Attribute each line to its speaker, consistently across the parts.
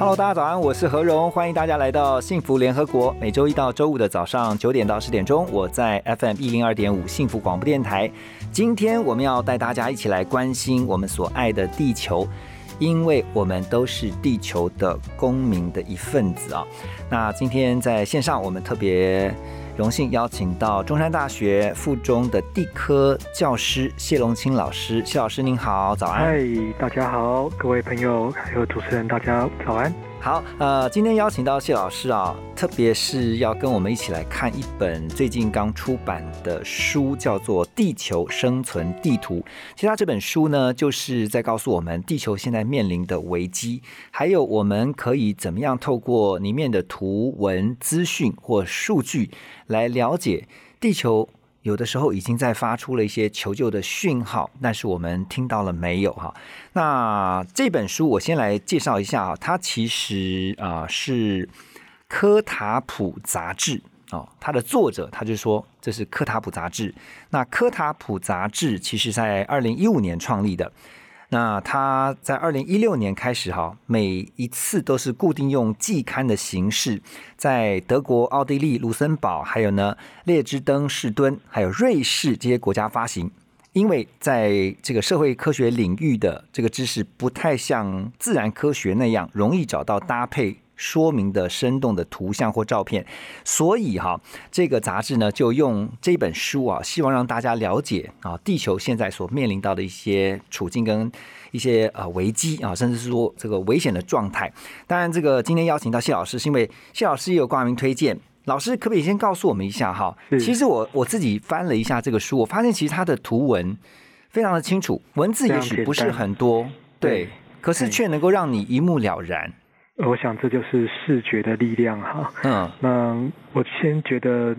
Speaker 1: Hello，大家早安，我是何荣，欢迎大家来到幸福联合国。每周一到周五的早上九点到十点钟，我在 FM 一零二点五幸福广播电台。今天我们要带大家一起来关心我们所爱的地球，因为我们都是地球的公民的一份子啊。那今天在线上，我们特别荣幸邀请到中山大学附中的地科教师谢龙清老师。谢老师您好，早安。
Speaker 2: 嗨，大家好，各位朋友还有主持人，大家早安。
Speaker 1: 好，呃，今天邀请到谢老师啊，特别是要跟我们一起来看一本最近刚出版的书，叫做《地球生存地图》。其实它这本书呢，就是在告诉我们地球现在面临的危机，还有我们可以怎么样透过里面的图文资讯或数据来了解地球。有的时候已经在发出了一些求救的讯号，但是我们听到了没有哈？那这本书我先来介绍一下啊，它其实啊、是科塔普杂志啊，它的作者他就说这是科塔普杂志。那科塔普杂志其实在二零一五年创立的。那他在二零一六年开始哈，每一次都是固定用季刊的形式，在德国、奥地利、卢森堡，还有呢列支登士敦，还有瑞士这些国家发行。因为在这个社会科学领域的这个知识不太像自然科学那样容易找到搭配说明的生动的图像或照片，所以哈，这个杂志呢就用这本书啊，希望让大家了解啊，地球现在所面临到的一些处境跟一些呃危机啊，甚至是说这个危险的状态。当然，这个今天邀请到谢老师，是因为谢老师也有挂名推荐。老师可不可以先告诉我们一下哈？其实我我自己翻了一下这个书，我发现其实它的图文非常的清楚，文字也许不是很多，对，可是却能够让你一目了然。
Speaker 2: 我想这就是视觉的力量哈。
Speaker 1: 嗯，
Speaker 2: 那我先觉得，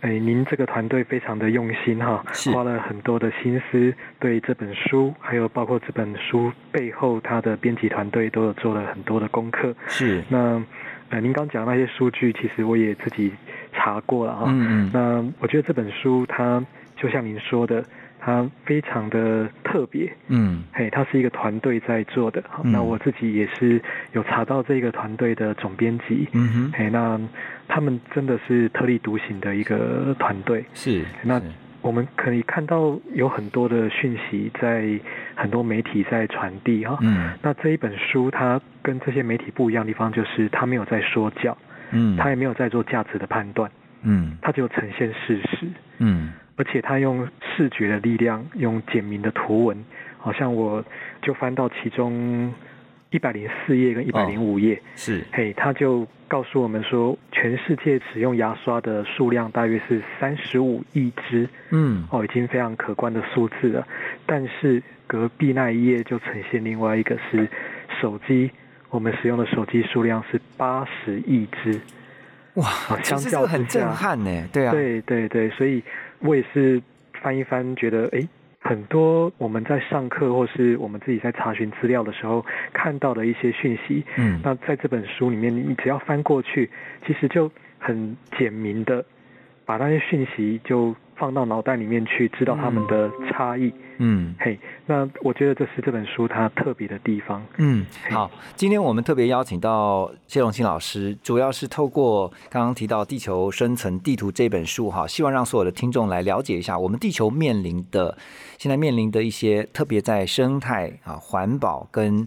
Speaker 2: 哎，您这个团队非常的用心哈，花了很多的心思，对这本书，还有包括这本书背后它的编辑团队都有做了很多的功课。
Speaker 1: 是，
Speaker 2: 那呃，您刚讲的那些数据，其实我也自己查过了哈。
Speaker 1: 嗯嗯
Speaker 2: 那我觉得这本书它就像您说的，它非常的特别。
Speaker 1: 嗯
Speaker 2: 嘿，它是一个团队在做的。好
Speaker 1: 嗯
Speaker 2: 那我自己也是有查到这个团队的总编辑。
Speaker 1: 嗯哼，
Speaker 2: 嘿，那他们真的是特立独行的一个团队。
Speaker 1: 是，
Speaker 2: 那我们可以看到有很多的讯息在很多媒体在传递哈。
Speaker 1: 嗯
Speaker 2: 那这一本书它跟这些媒体不一样的地方，就是它没有在说教，
Speaker 1: 嗯，
Speaker 2: 它也没有在做价值的判断，
Speaker 1: 嗯
Speaker 2: 它只有呈现事实。
Speaker 1: 嗯
Speaker 2: 而且他用视觉的力量，用简明的图文，好像我就翻到其中一百零四页跟一百零五页，
Speaker 1: 是，
Speaker 2: 嘿，他就告诉我们说，全世界使用牙刷的数量大约是三十五亿支，
Speaker 1: 嗯
Speaker 2: 哦，已经非常可观的数字了。但是隔壁那一页就呈现另外一个是手机，我们使用的手机数量是八十亿只。
Speaker 1: 哇，
Speaker 2: 相较
Speaker 1: 个很震撼呢，对啊，
Speaker 2: 对对对，所以我也是翻一翻，觉得诶，很多我们在上课或是我们自己在查询资料的时候看到的一些讯息，
Speaker 1: 嗯。
Speaker 2: 那在这本书里面，你你只要翻过去，其实就很简明的把那些讯息就放到脑袋里面去，知道他们的差异。
Speaker 1: 嗯
Speaker 2: 嘿，那我觉得这是这本书它特别的地方。
Speaker 1: 嗯，好，今天我们特别邀请到谢荣清老师，主要是透过刚刚提到《地球生存地图》这本书哈，希望让所有的听众来了解一下我们地球面临的现在面临的一些特别在生态啊、环保跟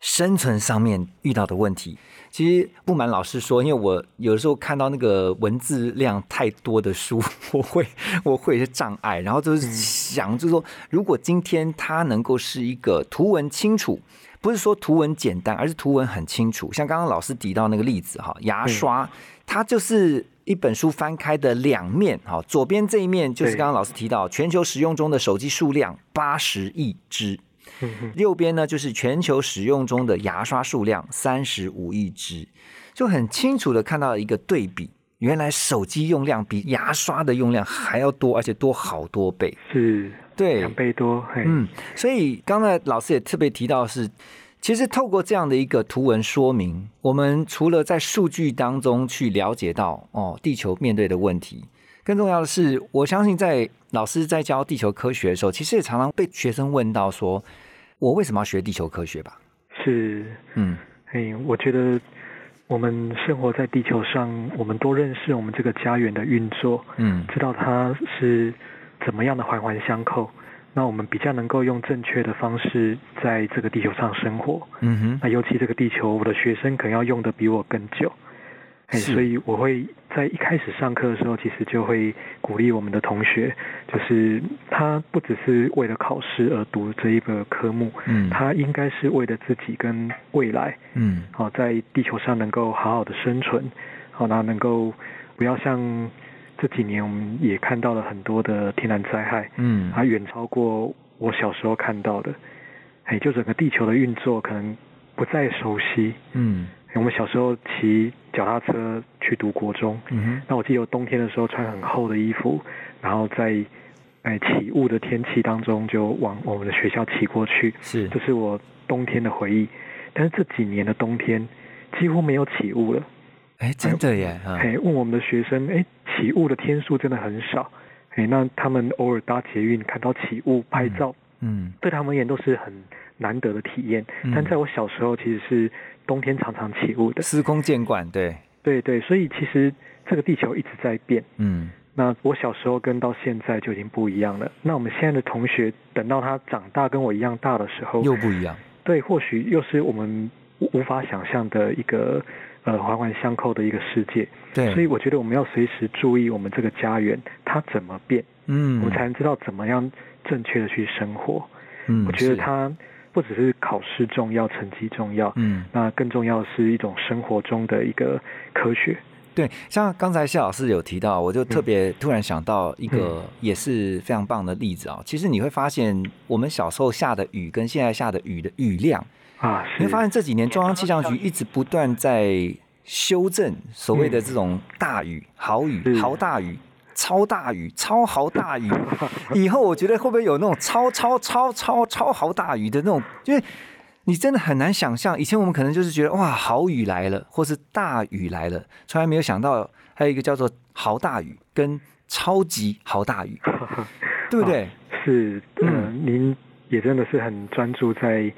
Speaker 1: 生存上面遇到的问题。其实不瞒老师说，因为我有的时候看到那个文字量太多的书，我会我会有些障碍，然后就是想，就是说，如果今天它能够是一个图文清楚。不是说图文简单，而是图文很清楚。像刚刚老师提到那个例子哈，牙刷，它就是一本书翻开的两面哈，左边这一面就是
Speaker 2: 对
Speaker 1: 刚刚老师提到全球使用中的手机数量八十亿只，右边呢就是全球使用中的牙刷数量三十五亿只，就很清楚的看到一个对比。原来手机用量比牙刷的用量还要多，而且多好多倍。
Speaker 2: 是
Speaker 1: 对
Speaker 2: 两，倍多，
Speaker 1: 嗯，所以刚才老师也特别提到是，其实透过这样的一个图文说明，我们除了在数据当中去了解到哦，地球面对的问题，更重要的是，我相信在老师在教地球科学的时候，其实也常常被学生问到说，我为什么要学地球科学吧？
Speaker 2: 是，
Speaker 1: 嗯
Speaker 2: 哎，我觉得我们生活在地球上，我们多认识我们这个家园的运作，
Speaker 1: 嗯
Speaker 2: 知道它是怎么样的环环相扣，那我们比较能够用正确的方式在这个地球上生活。
Speaker 1: 嗯哼，
Speaker 2: 那尤其这个地球，我的学生可能要用的比我更久，哎，所以我会在一开始上课的时候，其实就会鼓励我们的同学，就是他不只是为了考试而读这一个科目，
Speaker 1: 嗯。
Speaker 2: 他应该是为了自己跟未来，
Speaker 1: 嗯。
Speaker 2: 好、在地球上能够好好的生存，好、那能够不要像这几年我们也看到了很多的天然灾害，
Speaker 1: 嗯。
Speaker 2: 它远超过我小时候看到的，哎，就整个地球的运作可能不再熟悉。
Speaker 1: 嗯
Speaker 2: 我们小时候骑脚踏车去读国中，
Speaker 1: 嗯，
Speaker 2: 那我记得冬天的时候穿很厚的衣服，然后在哎起雾的天气当中就往我们的学校骑过去，
Speaker 1: 是
Speaker 2: 这是我冬天的回忆。但是这几年的冬天几乎没有起雾了。
Speaker 1: 哎，真的耶，啊
Speaker 2: 哎，问我们的学生，哎，起雾的天数真的很少。哎，那他们偶尔搭捷运看到起雾拍照，
Speaker 1: 嗯
Speaker 2: 对他们而言都是很难得的体验。
Speaker 1: 嗯
Speaker 2: 但在我小时候，其实是冬天常常起雾的。
Speaker 1: 司空见惯，对，
Speaker 2: 对对，所以其实这个地球一直在变。
Speaker 1: 嗯
Speaker 2: 那我小时候跟到现在就已经不一样了。那我们现在的同学，等到他长大跟我一样大的时候，
Speaker 1: 又不一样，
Speaker 2: 对，或许又是我们无无法想象的一个呃环环相扣的一个世界。
Speaker 1: 对，
Speaker 2: 所以我觉得我们要随时注意我们这个家园它怎么变，
Speaker 1: 嗯，
Speaker 2: 我们才能知道怎么样正确的去生活。
Speaker 1: 嗯，
Speaker 2: 我觉得
Speaker 1: 是，
Speaker 2: 它不只是考试重要、成绩重要，
Speaker 1: 嗯。
Speaker 2: 那更重要的是一种生活中的一个科学。
Speaker 1: 对，像刚才谢老师有提到，我就特别突然想到一个也是非常棒的例子啊、其实你会发现，我们小时候下的雨跟现在下的雨的雨量，
Speaker 2: 啊，
Speaker 1: 你会发现这几年中央气象局一直不断在修正所谓的这种大雨、豪雨、
Speaker 2: 是
Speaker 1: 豪大雨。超大雨、超豪大雨，以后我觉得会不会有那种超超超超超豪大雨的那种？因为你真的很难想象，以前我们可能就是觉得哇，豪雨来了，或是大雨来了，从来没有想到还有一个叫做豪大雨跟超级豪大雨，对不对？
Speaker 2: 是，呃，
Speaker 1: 嗯
Speaker 2: 您也真的是很专注在一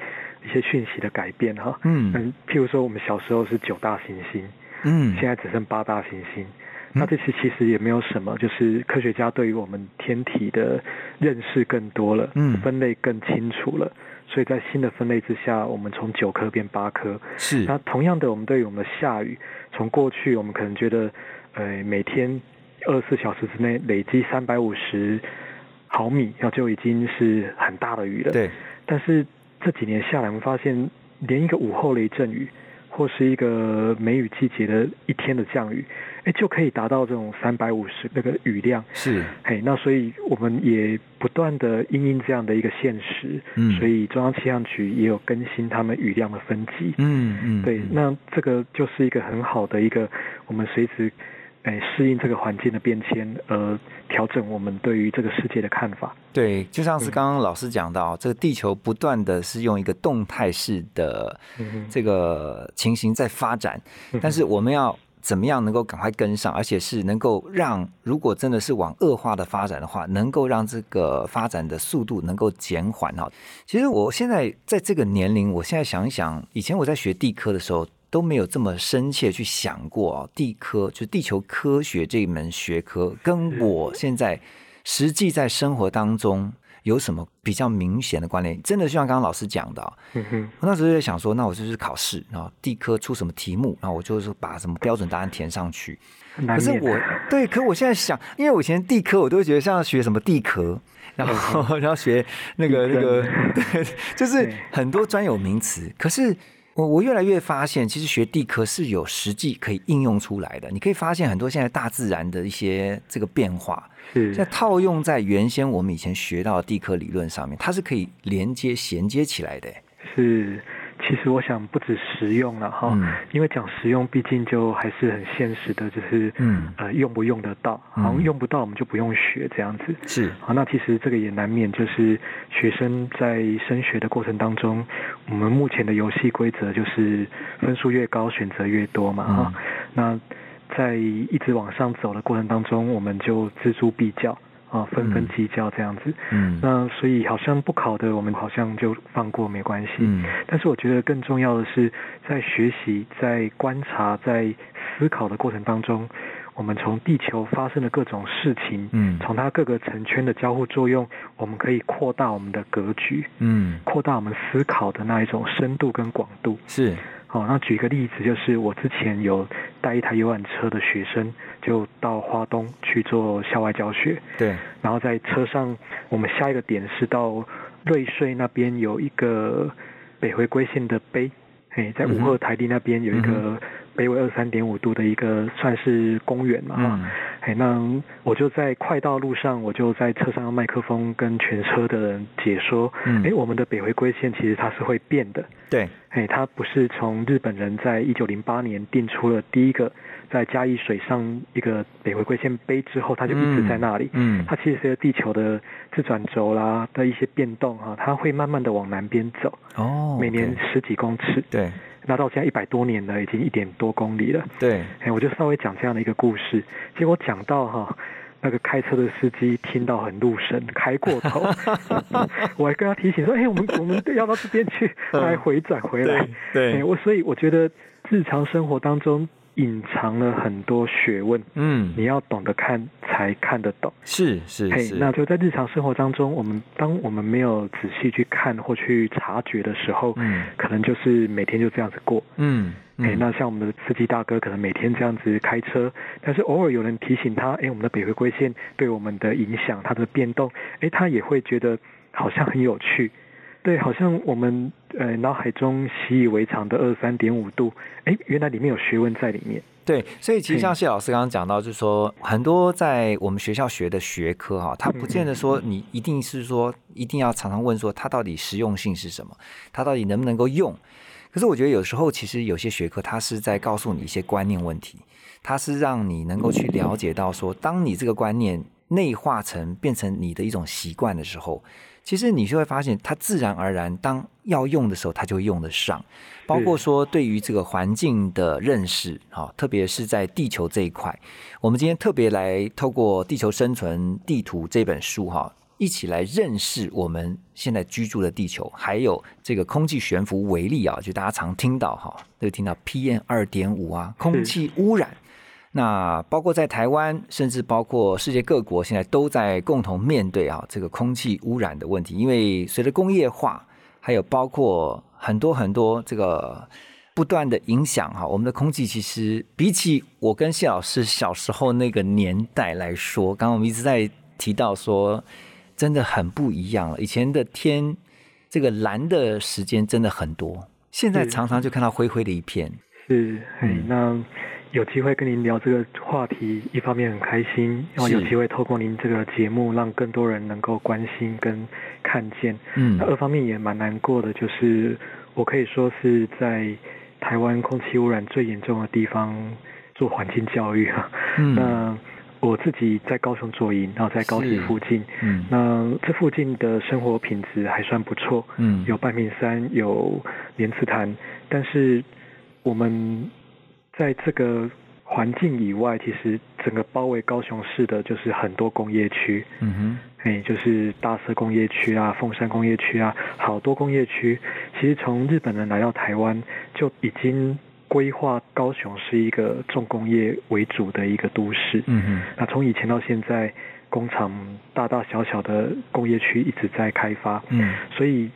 Speaker 2: 些讯息的改变哈。
Speaker 1: 嗯
Speaker 2: 嗯，譬如说我们小时候是九大行星，
Speaker 1: 嗯
Speaker 2: 现在只剩八大行星。那这次其实也没有什么，就是科学家对于我们天体的认识更多了，
Speaker 1: 嗯
Speaker 2: 分类更清楚了，所以在新的分类之下，我们从九颗变八颗。
Speaker 1: 是
Speaker 2: 那同样的，我们对于我们的下雨，从过去我们可能觉得，呃，每天二十四小时之内累积三百五十毫米，那就已经是很大的雨了。。
Speaker 1: 对，
Speaker 2: 但是这几年下来，我们发现，连一个午后雷阵雨，或是一个梅雨季节的一天的降雨，哎，就可以达到这种三百五十那个雨量。
Speaker 1: 是
Speaker 2: 嘿，那所以我们也不断的因应这样的一个现实，
Speaker 1: 嗯
Speaker 2: 所以中央气象局也有更新他们雨量的分级。
Speaker 1: 嗯嗯，
Speaker 2: 对，
Speaker 1: 嗯
Speaker 2: 那这个就是一个很好的一个，我们随时，哎，适应这个环境的变迁，而，调整我们对于这个世界的看法。
Speaker 1: 对，就像是刚刚老师讲到，这个地球不断的是用一个动态式的这个情形在发展，但是我们要怎么样能够赶快跟上，而且是能够让，如果真的是往恶化的发展的话，能够让这个发展的速度能够减缓哈。其实我现在在这个年龄，我现在想一想，以前我在学地科的时候。都没有这么深切去想过啊，地科就是地球科学这一门学科，跟我现在实际在生活当中有什么比较明显的关联？真的就像刚刚老师讲的、我那时候就在想说，那我就是考试，然后地科出什么题目，然后我就是把什么标准答案填上去。可是我对，可我现在想，因为我以前地科我都会觉得像学什么地壳，然后 然后学那个那个，对，就是很多专有名词。可是我我越来越发现，其实学地科是有实际可以应用出来的。你可以发现很多现在大自然的一些这个变化，在套用在原先我们以前学到的地科理论上面，它是可以连接衔接起来的。
Speaker 2: 是，其实我想不止实用了哈，
Speaker 1: 嗯。
Speaker 2: 因为讲实用，毕竟就还是很现实的，就是
Speaker 1: 嗯。
Speaker 2: 呃用不用得到，好像
Speaker 1: 嗯
Speaker 2: 用不到我们就不用学这样子。
Speaker 1: 是，
Speaker 2: 好，那其实这个也难免就是学生在升学的过程当中，我们目前的游戏规则就是分数越高，选择越多嘛哈、
Speaker 1: 嗯
Speaker 2: 那在一直往上走的过程当中，我们就锱铢必较啊，纷纷
Speaker 1: 嗯
Speaker 2: 计较这样子。
Speaker 1: 嗯
Speaker 2: 那所以好像不考的，我们好像就放过没关系。
Speaker 1: 嗯
Speaker 2: 但是我觉得更重要的是，在学习、在观察、在思考的过程当中，我们从地球发生的各种事情，
Speaker 1: 嗯
Speaker 2: 从它各个层圈的交互作用，我们可以扩大我们的格局，
Speaker 1: 嗯，
Speaker 2: 扩大我们思考的那一种深度跟广度。
Speaker 1: 是，
Speaker 2: 好，那举一个例子，就是我之前有带一台游览车的学生，就到花东去做校外教学。
Speaker 1: 对，
Speaker 2: 然后在车上，我们下一个点是到瑞穗那边有一个北回归线的碑，哎，在五鹤台地那边有一
Speaker 1: 嗯
Speaker 2: 个北纬二三点五度的一个算是公园嘛，哈、
Speaker 1: 嗯。
Speaker 2: 哎，那我就在快到路上，我就在车上用麦克风跟全车的人解说，
Speaker 1: 嗯。
Speaker 2: 哎，我们的北回归线其实它是会变的，
Speaker 1: 对，
Speaker 2: 哎，它不是从日本人在一九零八年定出了第一个在嘉义水上一个北回归线碑之后，它就一直在那里。
Speaker 1: 嗯。
Speaker 2: 它其实随着地球的自转轴啦的一些变动哈、它会慢慢的往南边走，
Speaker 1: 哦，
Speaker 2: 每年十几公尺。
Speaker 1: 对
Speaker 2: 那到现在一百多年了，已经一点多公里了。
Speaker 1: 对，
Speaker 2: 哎，我就稍微讲这样的一个故事，结果讲到哈、那个开车的司机听到很入神，开过头，我还跟他提醒说，哎，我们我们要到这边去，来回转回来。
Speaker 1: 嗯对。
Speaker 2: 哎，我所以我觉得日常生活当中隐藏了很多学问，
Speaker 1: 嗯，
Speaker 2: 你要懂得看才看得懂。
Speaker 1: 是是
Speaker 2: 嘿，
Speaker 1: 是，
Speaker 2: 那就在日常生活当中，我们当我们没有仔细去看或去察觉的时候，
Speaker 1: 嗯
Speaker 2: 可能就是每天就这样子过。
Speaker 1: 嗯
Speaker 2: 哎、
Speaker 1: 嗯
Speaker 2: 那像我们的司机大哥可能每天这样子开车，但是偶尔有人提醒他，哎，我们的北回归线对我们的影响，它的变动，哎，他也会觉得好像很有趣。对，好像我们呃脑海中习以为常的二三点五度，哎，原来里面有学问在里面。
Speaker 1: 对，所以其实
Speaker 2: 嗯
Speaker 1: 像谢老师刚刚讲到，就是说很多在我们学校学的学科哈，它不见得说你一定是说一定要常常问说它到底实用性是什么，它到底能不能够用。可是我觉得有时候其实有些学科它是在告诉你一些观念问题，它是让你能够去了解到说，当你这个观念内化成变成你的一种习惯的时候，其实你就会发现它自然而然当要用的时候，它就会用得上。包括说对于这个环境的认识，哈，特别是在地球这一块，我们今天特别来透过《地球生存地图》这本书，哈，一起来认识我们现在居住的地球，还有这个空气悬浮微粒啊，就大家常听到哈，都听到 PM 二点五啊，空气污染。那包括在台湾，甚至包括世界各国，现在都在共同面对啊这个空气污染的问题。因为随着工业化，还有包括很多很多这个不断的影响哈，我们的空气其实比起我跟谢老师小时候那个年代来说，刚刚我们一直在提到说，真的很不一样了。以前的天，这个蓝的时间真的很多，现在常常就看到灰灰的一片。
Speaker 2: 是，哎、
Speaker 1: 嗯
Speaker 2: 那有机会跟您聊这个话题，一方面很开心，然后有机会透过您这个节目，让更多人能够关心跟看见。
Speaker 1: 嗯。
Speaker 2: 那二方面也蛮难过的，就是我可以说是在台湾空气污染最严重的地方做环境教育啊。
Speaker 1: 嗯。
Speaker 2: 那我自己在高雄左营，然后在高铁附近，
Speaker 1: 嗯。
Speaker 2: 那这附近的生活品质还算不错，
Speaker 1: 嗯。
Speaker 2: 有半屏山，有莲池潭，但是我们在这个环境以外，其实整个包围高雄市的就是很多工业区，
Speaker 1: 嗯哼
Speaker 2: 哎，就是大社工业区啊、凤山工业区啊，好多工业区。其实从日本人来到台湾，就已经规划高雄是一个重工业为主的一个都市。
Speaker 1: 嗯哼
Speaker 2: 那从以前到现在，工厂大大小小的工业区一直在开发，
Speaker 1: 嗯
Speaker 2: 所以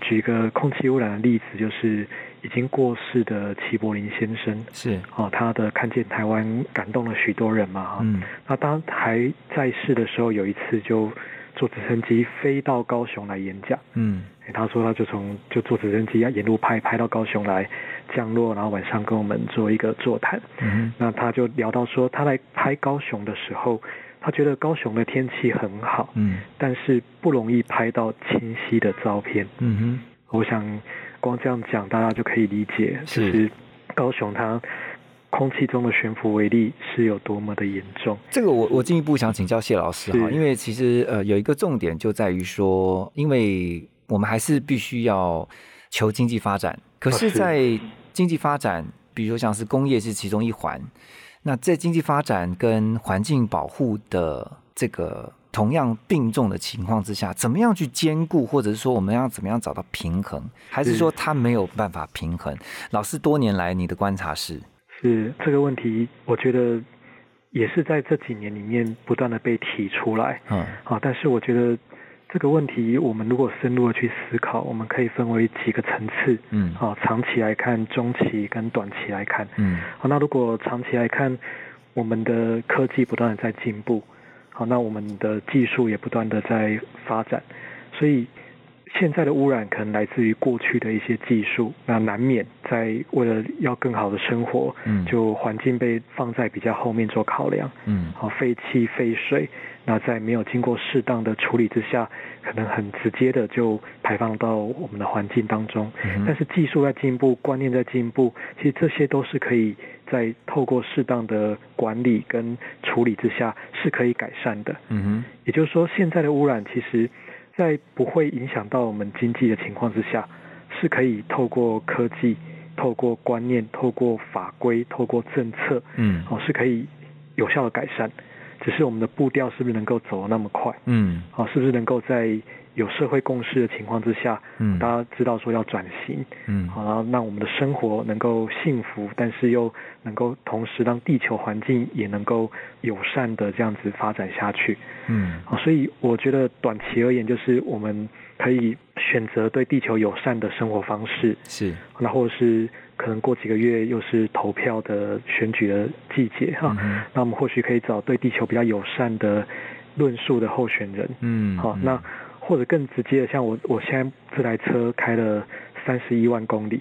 Speaker 2: 举个空气污染的例子，就是已经过世的齐柏林先生，
Speaker 1: 是。
Speaker 2: 哦，他的看见台湾感动了许多人嘛，哈、
Speaker 1: 嗯。
Speaker 2: 那当还在世的时候，有一次就坐直升机飞到高雄来演讲。
Speaker 1: 嗯。
Speaker 2: 他说他就从就坐直升机要沿路拍拍到高雄来降落，然后晚上跟我们做一个座谈。
Speaker 1: 嗯
Speaker 2: 那他就聊到说，他来拍高雄的时候，他觉得高雄的天气很好，
Speaker 1: 嗯。
Speaker 2: 但是不容易拍到清晰的照片。
Speaker 1: 嗯哼
Speaker 2: 我想光这样讲，大家就可以理解，就是。是高雄它空气中的悬浮微粒是有多么的严重。
Speaker 1: 这个我我进一步想请教谢老师哈，因为其实呃有一个重点就在于说，因为我们还是必须要求经济发展，可是。在经济发展，比如说像是工业是其中一环，那在经济发展跟环境保护的这个同样病重的情况之下，怎么样去兼顾，或者是说我们要怎么样找到平衡，还是
Speaker 2: 是
Speaker 1: 说他没有办法平衡？老师多年来你的观察是，
Speaker 2: 是这个问题，我觉得也是在这几年里面不断的被提出来。
Speaker 1: 嗯
Speaker 2: 啊，但是我觉得这个问题，我们如果深入的去思考，我们可以分为几个层次。
Speaker 1: 嗯
Speaker 2: 啊，长期来看、中期跟短期来看。
Speaker 1: 嗯
Speaker 2: 好，那如果长期来看，我们的科技不断的在进步，好，那我们的技术也不断的在发展，所以现在的污染可能来自于过去的一些技术，那难免在为了要更好的生活，
Speaker 1: 嗯
Speaker 2: 就环境被放在比较后面做考量。
Speaker 1: 嗯
Speaker 2: 好，废气、废水，那在没有经过适当的处理之下，可能很直接的就排放到我们的环境当中。
Speaker 1: 嗯
Speaker 2: 但是技术在进步，观念在进步，其实这些都是可以在透过适当的管理跟处理之下是可以改善的。
Speaker 1: 嗯哼
Speaker 2: 也就是说，现在的污染其实，在不会影响到我们经济的情况之下，是可以透过科技、透过观念、透过法规、透过政策，
Speaker 1: 嗯
Speaker 2: 哦，是可以有效的改善。只是我们的步调是不是能够走得那么快？
Speaker 1: 嗯
Speaker 2: 哦，是不是能够在有社会共识的情况之下，
Speaker 1: 嗯。
Speaker 2: 大家知道说要转型，
Speaker 1: 嗯。
Speaker 2: 好，然后让我们的生活能够幸福，但是又能够同时让地球环境也能够友善的这样子发展下去。
Speaker 1: 嗯。
Speaker 2: 好，所以我觉得短期而言，就是我们可以选择对地球友善的生活方式，
Speaker 1: 是。
Speaker 2: 那或者是可能过几个月又是投票的选举的季节哈，那我们或许可以找对地球比较友善的论述的候选人。
Speaker 1: 嗯。
Speaker 2: 好，那或者更直接的，像我我现在这台车开了三十一万公里，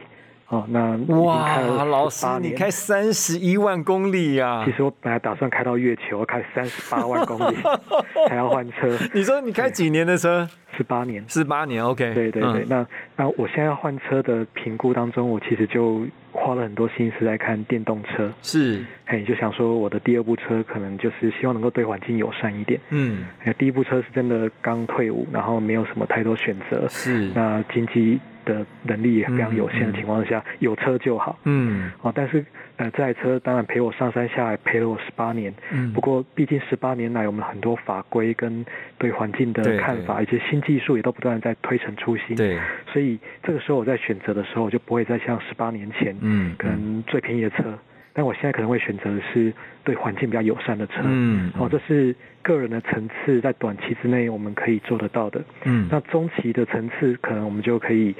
Speaker 2: 哦，那
Speaker 1: 哇，老师
Speaker 2: 18年。
Speaker 1: 你开三十一万公里呀、
Speaker 2: 其实我本来打算开到月球，开三十八万公里 才要换车，
Speaker 1: 你说你开几年的车？
Speaker 2: 十八年。
Speaker 1: 十八年，OK。
Speaker 2: 对对对，
Speaker 1: 嗯。
Speaker 2: 那那我现在要换车的评估当中，我其实就花了很多心思在看电动车，
Speaker 1: 是，
Speaker 2: 嘿，就想说我的第二部车可能就是希望能够对环境友善一点。
Speaker 1: 嗯，
Speaker 2: 哎第一部车是真的刚退伍，然后没有什么太多选择，
Speaker 1: 是，
Speaker 2: 那经济的能力也非常有限的情况下，有车就好。
Speaker 1: 嗯
Speaker 2: 哦，但是呃，这台车当然陪我上山下海，陪了我十八年。
Speaker 1: 嗯
Speaker 2: 不过，毕竟十八年来，我们很多法规跟对环境的看法，一些新技术也都不断在推陈出新。，
Speaker 1: 对，
Speaker 2: 所以这个时候我在选择的时候，我就不会再像十八年前，
Speaker 1: 嗯
Speaker 2: 可能最便宜的车，但我现在可能会选择的是对环境比较友善的车。
Speaker 1: 嗯
Speaker 2: 哦，这是个人的层次，在短期之内我们可以做得到的。
Speaker 1: 嗯
Speaker 2: 那中期的层次，可能我们就可以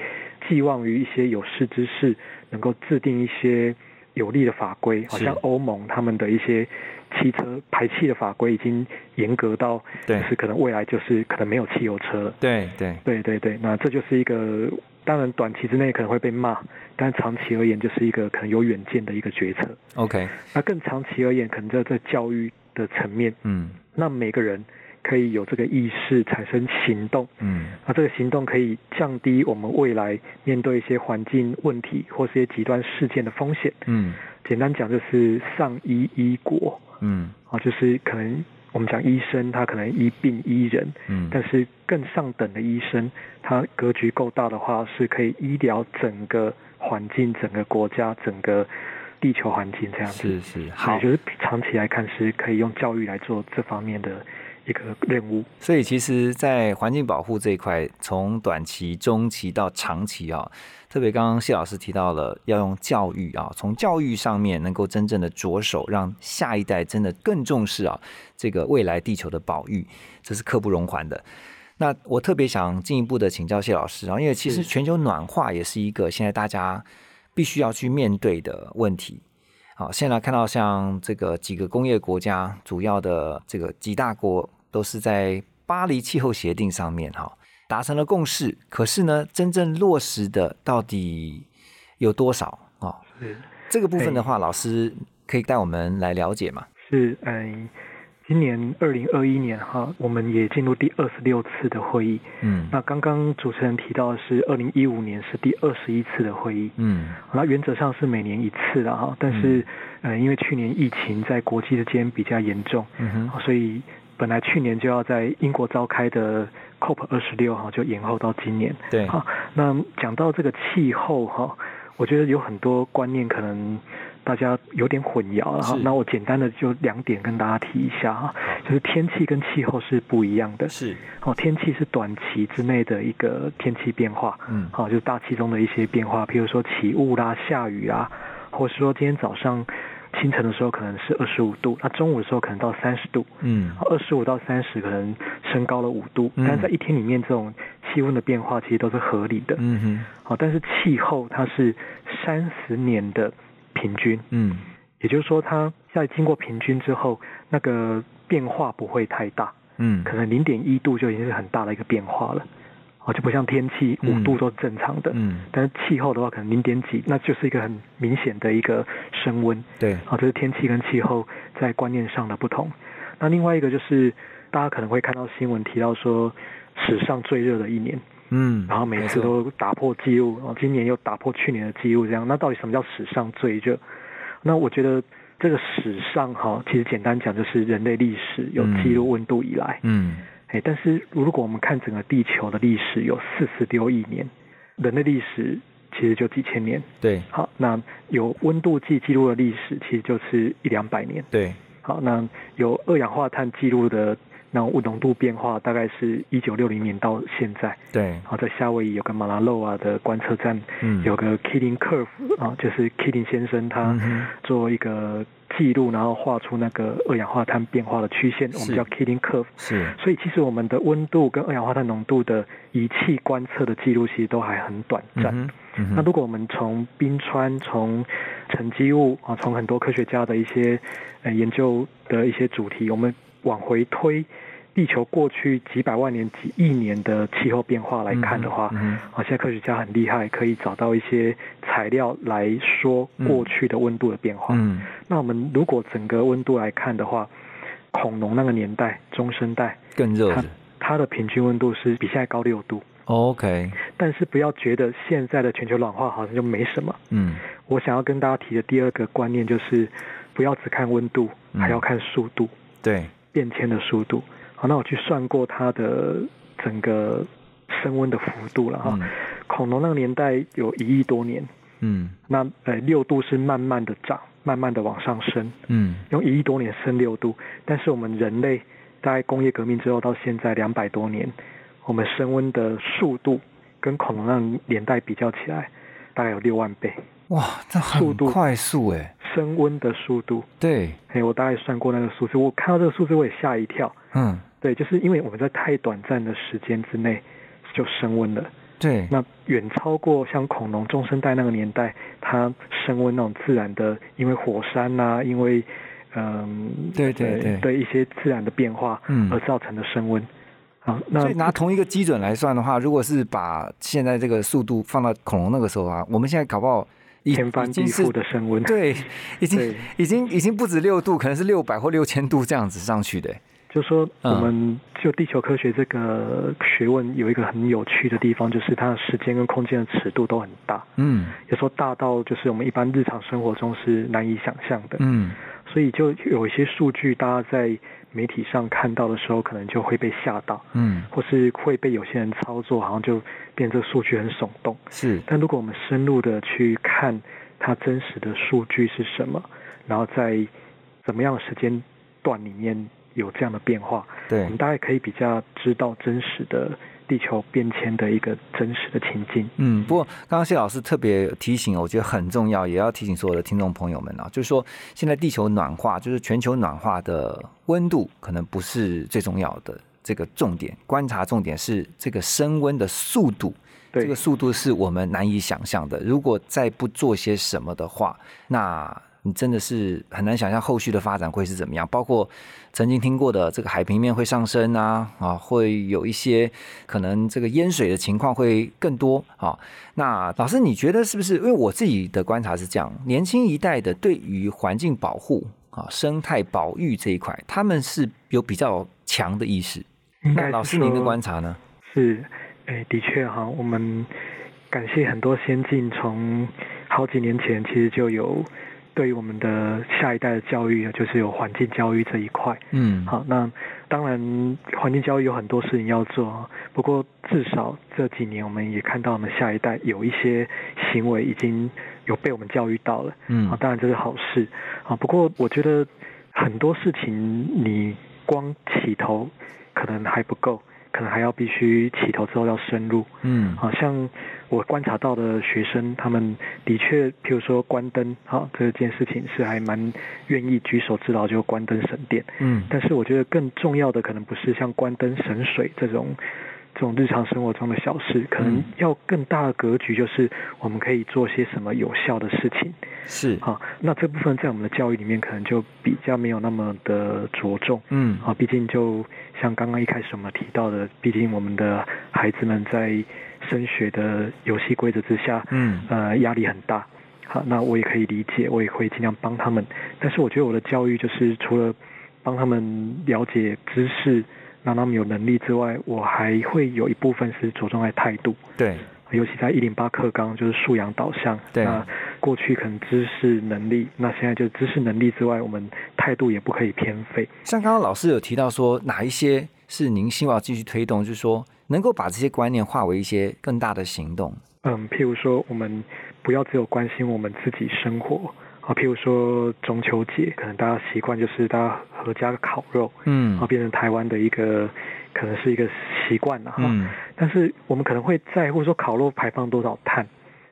Speaker 2: 寄望于一些有识之士，能够制定一些有利的法规，好像欧盟他们的一些汽车排气的法规已经严格到，
Speaker 1: 对。
Speaker 2: 就是可能未来就是可能没有汽油车。了。
Speaker 1: 对对，
Speaker 2: 对对对，那这就是一个，当然短期之内可能会被骂，但长期而言就是一个可能有远见的一个决策。
Speaker 1: ，OK，
Speaker 2: 那更长期而言，可能在在教育的层面，
Speaker 1: 嗯。
Speaker 2: 那每个人可以有这个意识，产生行动。
Speaker 1: 嗯
Speaker 2: 那这个行动可以降低我们未来面对一些环境问题或是一些极端事件的风险。
Speaker 1: 嗯
Speaker 2: 简单讲就是上医医国
Speaker 1: 嗯
Speaker 2: 啊，就是可能我们讲医生他可能医病医人，
Speaker 1: 嗯，
Speaker 2: 但是更上等的医生，他格局够大的话，是可以医疗整个环境、整个国家、整个地球环境这样子。
Speaker 1: 是是好
Speaker 2: 也，就是长期来看是可以用教育来做这方面的一个任务。
Speaker 1: 所以其实，在环境保护这一块，从短期、中期到长期啊，特别刚刚谢老师提到了要用教育啊，从教育上面能够真正的着手，让下一代真的更重视啊这个未来地球的保育，这是刻不容缓的。那我特别想进一步的请教谢老师啊，因为其实全球暖化也是一个现在大家必须要去面对的问题。好，现在看到像这个几个工业国家，主要的这个几大国都是在巴黎气候协定上面哈达成了共识，可是呢，真正落实的到底有多少啊？
Speaker 2: 是
Speaker 1: 这个部分的话，老师可以带我们来了解嘛？
Speaker 2: 是，嗯，今年二零二一年哈，我们也进入第二十六次的会议。
Speaker 1: 嗯
Speaker 2: 那刚刚主持人提到的是二零一五年是第二十一次的会议。
Speaker 1: 嗯
Speaker 2: 那原则上是每年一次的哈，但是，呃，因为去年疫情在国际之间比较严重，
Speaker 1: 嗯哼
Speaker 2: 所以本来去年就要在英国召开的 COP 二十六哈就延后到今年。
Speaker 1: 对
Speaker 2: 好，那讲到这个气候哈，我觉得有很多观念可能大家有点混淆了哈。那我简单的就两点跟大家提一下哈，就是天气跟气候是不一样的。
Speaker 1: 是。
Speaker 2: 哦，天气是短期之内的一个天气变化，
Speaker 1: 嗯。
Speaker 2: 好、就是大气中的一些变化，譬如说起雾啦、下雨啊，或是说今天早上清晨的时候可能是二十五度，那中午的时候可能到三十度，
Speaker 1: 嗯。
Speaker 2: 二十五到三十可能升高了五度，
Speaker 1: 嗯。
Speaker 2: 但是在一天里面这种气温的变化其实都是合理的，
Speaker 1: 嗯哼
Speaker 2: 好、但是气候它是三十年的平均，
Speaker 1: 嗯。
Speaker 2: 也就是说它在经过平均之后，那个变化不会太大，
Speaker 1: 嗯。
Speaker 2: 可能零点一度就已经是很大的一个变化了，哦，就不像天气
Speaker 1: 嗯。
Speaker 2: 五度都是正常的，
Speaker 1: 嗯。
Speaker 2: 但是气候的话可能零点几，那就是一个很明显的一个升温，
Speaker 1: 对。
Speaker 2: 啊，这是天气跟气候在观念上的不同。那另外一个就是大家可能会看到新闻提到说史上最热的一年，
Speaker 1: 嗯，
Speaker 2: 然后每次都打破记录，哦，今年又打破去年的记录，这样，那到底什么叫史上最热？那我觉得这个史上哈，其实简单讲就是人类历史有记录温度以来，
Speaker 1: 嗯
Speaker 2: 哎，但是如果我们看整个地球的历史有四十六亿年，人类历史其实就几千年。
Speaker 1: 对
Speaker 2: 好，那有温度计记录的历史其实就是一两百年。
Speaker 1: 对
Speaker 2: 好，那有二氧化碳记录的那种浓度变化，大概是一九六零年到现在。
Speaker 1: 对
Speaker 2: 好，在夏威夷有个马拉洛啊的观测站，
Speaker 1: 嗯
Speaker 2: 有个 Keeling Curve 啊，就是 Keeling 先生他做一个记录，然后画出那个二氧化碳变化的曲线，我
Speaker 1: 是
Speaker 2: 们叫 Keeling Curve。
Speaker 1: 是
Speaker 2: 所以其实我们的温度跟二氧化碳浓度的仪器观测的记录，其实都还很短暂。
Speaker 1: 嗯嗯
Speaker 2: 那如果我们从冰川、从沉积物啊，从很多科学家的一些呃研究的一些主题，我们往回推地球过去几百万年、几亿年的气候变化来看的话，
Speaker 1: 嗯
Speaker 2: 现在科学家很厉害，可以找到一些材料来说过去的温度的变化。
Speaker 1: 嗯
Speaker 2: 那我们如果整个温度来看的话，恐龙那个年代中生代，
Speaker 1: 更热的
Speaker 2: 它的平均温度是比现在高六度。
Speaker 1: OK
Speaker 2: 但是不要觉得现在的全球暖化好像就没什么。
Speaker 1: 嗯
Speaker 2: 我想要跟大家提的第二个观念就是，不要只看温度，
Speaker 1: 嗯
Speaker 2: 还要看速度，
Speaker 1: 对
Speaker 2: 变迁的速度。好，那我去算过它的整个升温的幅度了哈。
Speaker 1: 嗯。
Speaker 2: 恐龙那个年代有一亿多年，
Speaker 1: 嗯。
Speaker 2: 那呃六度是慢慢的涨，慢慢的往上升，
Speaker 1: 嗯。
Speaker 2: 用一亿多年升六度。但是我们人类大概工业革命之后到现在两百多年，我们升温的速度跟恐龙那个年代比较起来，大概有六万倍。
Speaker 1: 哇，这很
Speaker 2: 速度。
Speaker 1: 快速哎，
Speaker 2: 升温的速度，
Speaker 1: 对。
Speaker 2: 哎，我大概算过那个数字，我看到这个数字我也吓一跳。
Speaker 1: 嗯
Speaker 2: 对，就是因为我们在太短暂的时间之内就升温了，
Speaker 1: 对。
Speaker 2: 那远超过像恐龙中生代那个年代，它升温那种自然的，因为火山呐、因为嗯，
Speaker 1: 对对对
Speaker 2: 一些自然的变化
Speaker 1: 嗯。
Speaker 2: 而造成的升温。啊，那
Speaker 1: 所以拿同一个基准来算的话，如果是把现在这个速度放到恐龙那个时候啊，我们现在搞不好已
Speaker 2: 天翻地
Speaker 1: 已经是
Speaker 2: 覆的升温，
Speaker 1: 对，已经已经已经不止六度，可能是六百或六千度这样子上去的。
Speaker 2: 就说我
Speaker 1: 嗯。
Speaker 2: 们就地球科学这个学问有一个很有趣的地方，就是它的时间跟空间的尺度都很大，
Speaker 1: 嗯。
Speaker 2: 有时候大到就是我们一般日常生活中是难以想象的。
Speaker 1: 嗯。
Speaker 2: 所以就有一些数据，大家在媒体上看到的时候，可能就会被吓到，
Speaker 1: 嗯，
Speaker 2: 或是会被有些人操作，好像就变这个数据很耸动。
Speaker 1: 是。
Speaker 2: 但如果我们深入的去看它真实的数据是什么，然后在怎么样的时间段里面有这样的变化，
Speaker 1: 对我
Speaker 2: 们，大概可以比较知道真实的地球变迁的一个真实的情境。
Speaker 1: 嗯，不过刚刚谢老师特别提醒，我觉得很重要，也要提醒所有的听众朋友们啊，就是说现在地球暖化，就是全球暖化的温度可能不是最重要的这个重点，观察重点是这个升温的速度。
Speaker 2: 对
Speaker 1: 这个速度是我们难以想象的。如果再不做些什么的话，那你真的是很难想象后续的发展会是怎么样。包括曾经听过的这个海平面会上升啊，啊，会有一些可能这个淹水的情况会更多啊。那老师，你觉得是不是？因为我自己的观察是这样，年轻一代的对于环境保护啊、生态保育这一块，他们是有比较强的意识。那老师您的观察呢？
Speaker 2: 是，哎，的确哈，我们感谢很多先进，从好几年前其实就有对于我们的下一代的教育，就是有环境教育这一块。
Speaker 1: 嗯，
Speaker 2: 好，那当然环境教育有很多事情要做，不过至少这几年我们也看到我们下一代有一些行为已经有被我们教育到了。
Speaker 1: 嗯
Speaker 2: 啊，当然这是好事啊。不过我觉得很多事情你光起头可能还不够，可能还要必须起头之后要深入。
Speaker 1: 嗯
Speaker 2: 好像我观察到的学生，他们的确，譬如说关灯，好这件事情是还蛮愿意举手之劳就关灯省电。
Speaker 1: 嗯
Speaker 2: 但是我觉得更重要的可能不是像关灯省水这种这种日常生活中的小事，可能
Speaker 1: 嗯
Speaker 2: 要更大的格局，就是我们可以做些什么有效的事情。
Speaker 1: 是
Speaker 2: 好，那这部分在我们的教育里面可能就比较没有那么的着重。
Speaker 1: 嗯
Speaker 2: 啊，毕竟就像刚刚一开始我们提到的，毕竟我们的孩子们在升学的游戏规则之下，
Speaker 1: 嗯
Speaker 2: 呃，压力很大。好，那我也可以理解，我也会尽量帮他们。但是我觉得我的教育就是除了帮他们了解知识，让他们有能力之外，我还会有一部分是着重在态度。
Speaker 1: 对
Speaker 2: 尤其在一零八课纲就是素养导向，
Speaker 1: 对
Speaker 2: 那过去可能知识能力，那现在就知识能力之外，我们态度也不可以偏废。
Speaker 1: 像刚刚老师有提到说，哪一些是您希望继续推动，就是说能够把这些观念化为一些更大的行动。
Speaker 2: 嗯，譬如说，我们不要只有关心我们自己生活啊，譬如说中秋节，可能大家习惯就是大家合家烤肉，
Speaker 1: 嗯
Speaker 2: 啊，变成台湾的一个可能是一个习惯了哈。
Speaker 1: 嗯
Speaker 2: 但是我们可能会在乎说烤肉排放多少碳，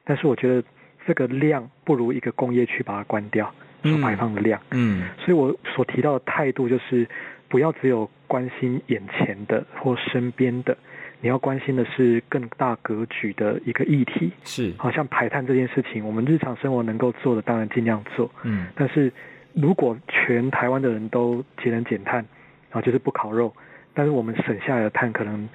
Speaker 2: 但是我觉得这个量不如一个工业区把它关掉所排放的量。
Speaker 1: 嗯
Speaker 2: 所以我所提到的态度就是，不要只有关心眼前的或身边的，你要关心的是更大格局的一个议题。
Speaker 1: 是
Speaker 2: 好像排碳这件事情，我们日常生活能够做的，当然尽量做。
Speaker 1: 嗯
Speaker 2: 但是如果全台湾的人都节能减碳，然后就是不烤肉，但是我们省下来的碳可能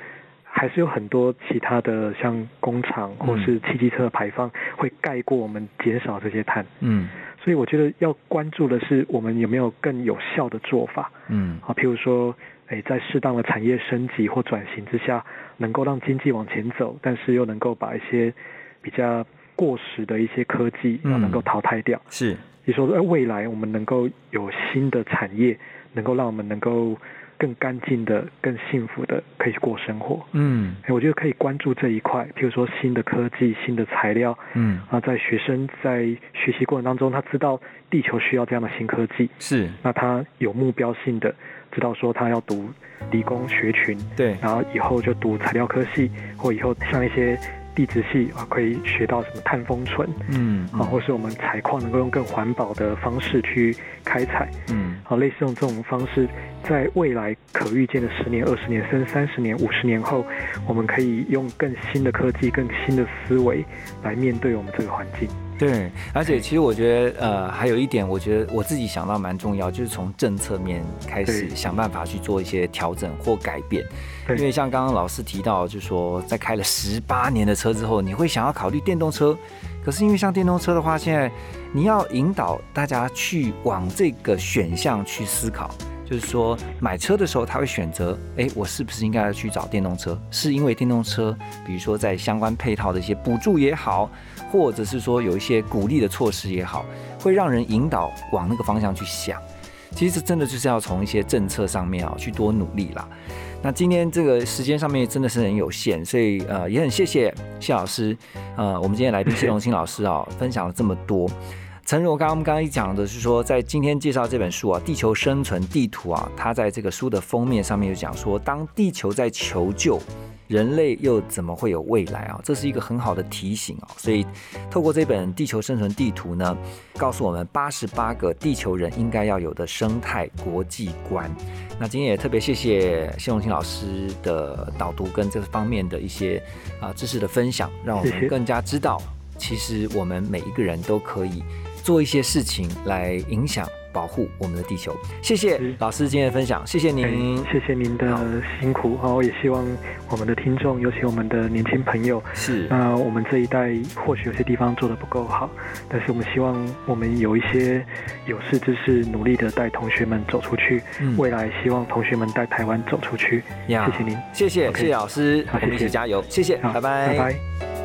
Speaker 2: 还是有很多其他的，像工厂或是汽机车的排放会盖过我们减少这些碳。
Speaker 1: 嗯
Speaker 2: 所以我觉得要关注的是我们有没有更有效的做法。
Speaker 1: 嗯。
Speaker 2: 啊，譬如说，诶，在适当的产业升级或转型之下，能够让经济往前走，但是又能够把一些比较过时的一些科技
Speaker 1: 嗯。
Speaker 2: 要能够淘汰掉。
Speaker 1: 是。
Speaker 2: 你说，哎，未来我们能够有新的产业，能够让我们能够更干净的、更幸福的可以过生活。
Speaker 1: 嗯。
Speaker 2: 我觉得可以关注这一块，譬如说新的科技、新的材料，
Speaker 1: 嗯。
Speaker 2: 啊，在学生在学习过程当中，他知道地球需要这样的新科技，
Speaker 1: 是。
Speaker 2: 那他有目标性的知道说他要读理工学群，
Speaker 1: 对。
Speaker 2: 然后以后就读材料科系，或以后像一些地质系啊，可以学到什么碳封存
Speaker 1: 嗯
Speaker 2: 啊，或是我们采矿能够用更环保的方式去开采。
Speaker 1: 嗯。
Speaker 2: 啊，类似用这种方式，在未来可预见的十年、二十年甚至三十年、五十年后，我们可以用更新的科技、更新的思维来面对我们这个环境。
Speaker 1: 对，而且其实我觉得，呃，还有一点，我觉得我自己想到蛮重要，就是从政策面开始想办法去做一些调整或改变。因为像刚刚老师提到，就是说在开了十八年的车之后，你会想要考虑电动车，可是因为像电动车的话，现在你要引导大家去往这个选项去思考。就是说，买车的时候他会选择，哎，我是不是应该要去找电动车？是因为电动车，比如说在相关配套的一些补助也好，或者是说有一些鼓励的措施也好，会让人引导往那个方向去想。其实真的就是要从一些政策上面啊去多努力啦。那今天这个时间上面真的是很有限，所以呃也很谢谢谢老师，呃我们今天来宾谢龙清老师啊分享了这么多。陈如刚刚刚一讲的是说，在今天介绍这本书啊，《地球生存地图》啊，它在这个书的封面上面就讲说，当地球在求救。人类又怎么会有未来啊？这是一个很好的提醒啊！所以透过这本《地球生存地图》呢，告诉我们八十八个地球人应该要有的生态国际观。那今天也特别谢谢谢荣清老师的导读跟这方面的一些啊知识的分享，让我们更加知道，其实我们每一个人都可以做一些事情来影响。保护我们的地球，谢谢老师今天的分享，谢谢您，
Speaker 2: 谢谢您的辛苦。哦，也希望我们的听众，尤其我们的年轻朋友，
Speaker 1: 是。
Speaker 2: 那我们这一代或许有些地方做的不够好，但是我们希望我们有一些有识之士，努力的带同学们走出去，未来希望同学们带台湾走出去。谢谢您，
Speaker 1: 谢谢谢谢老师，我们一起加油，谢谢，拜拜，
Speaker 2: 拜拜。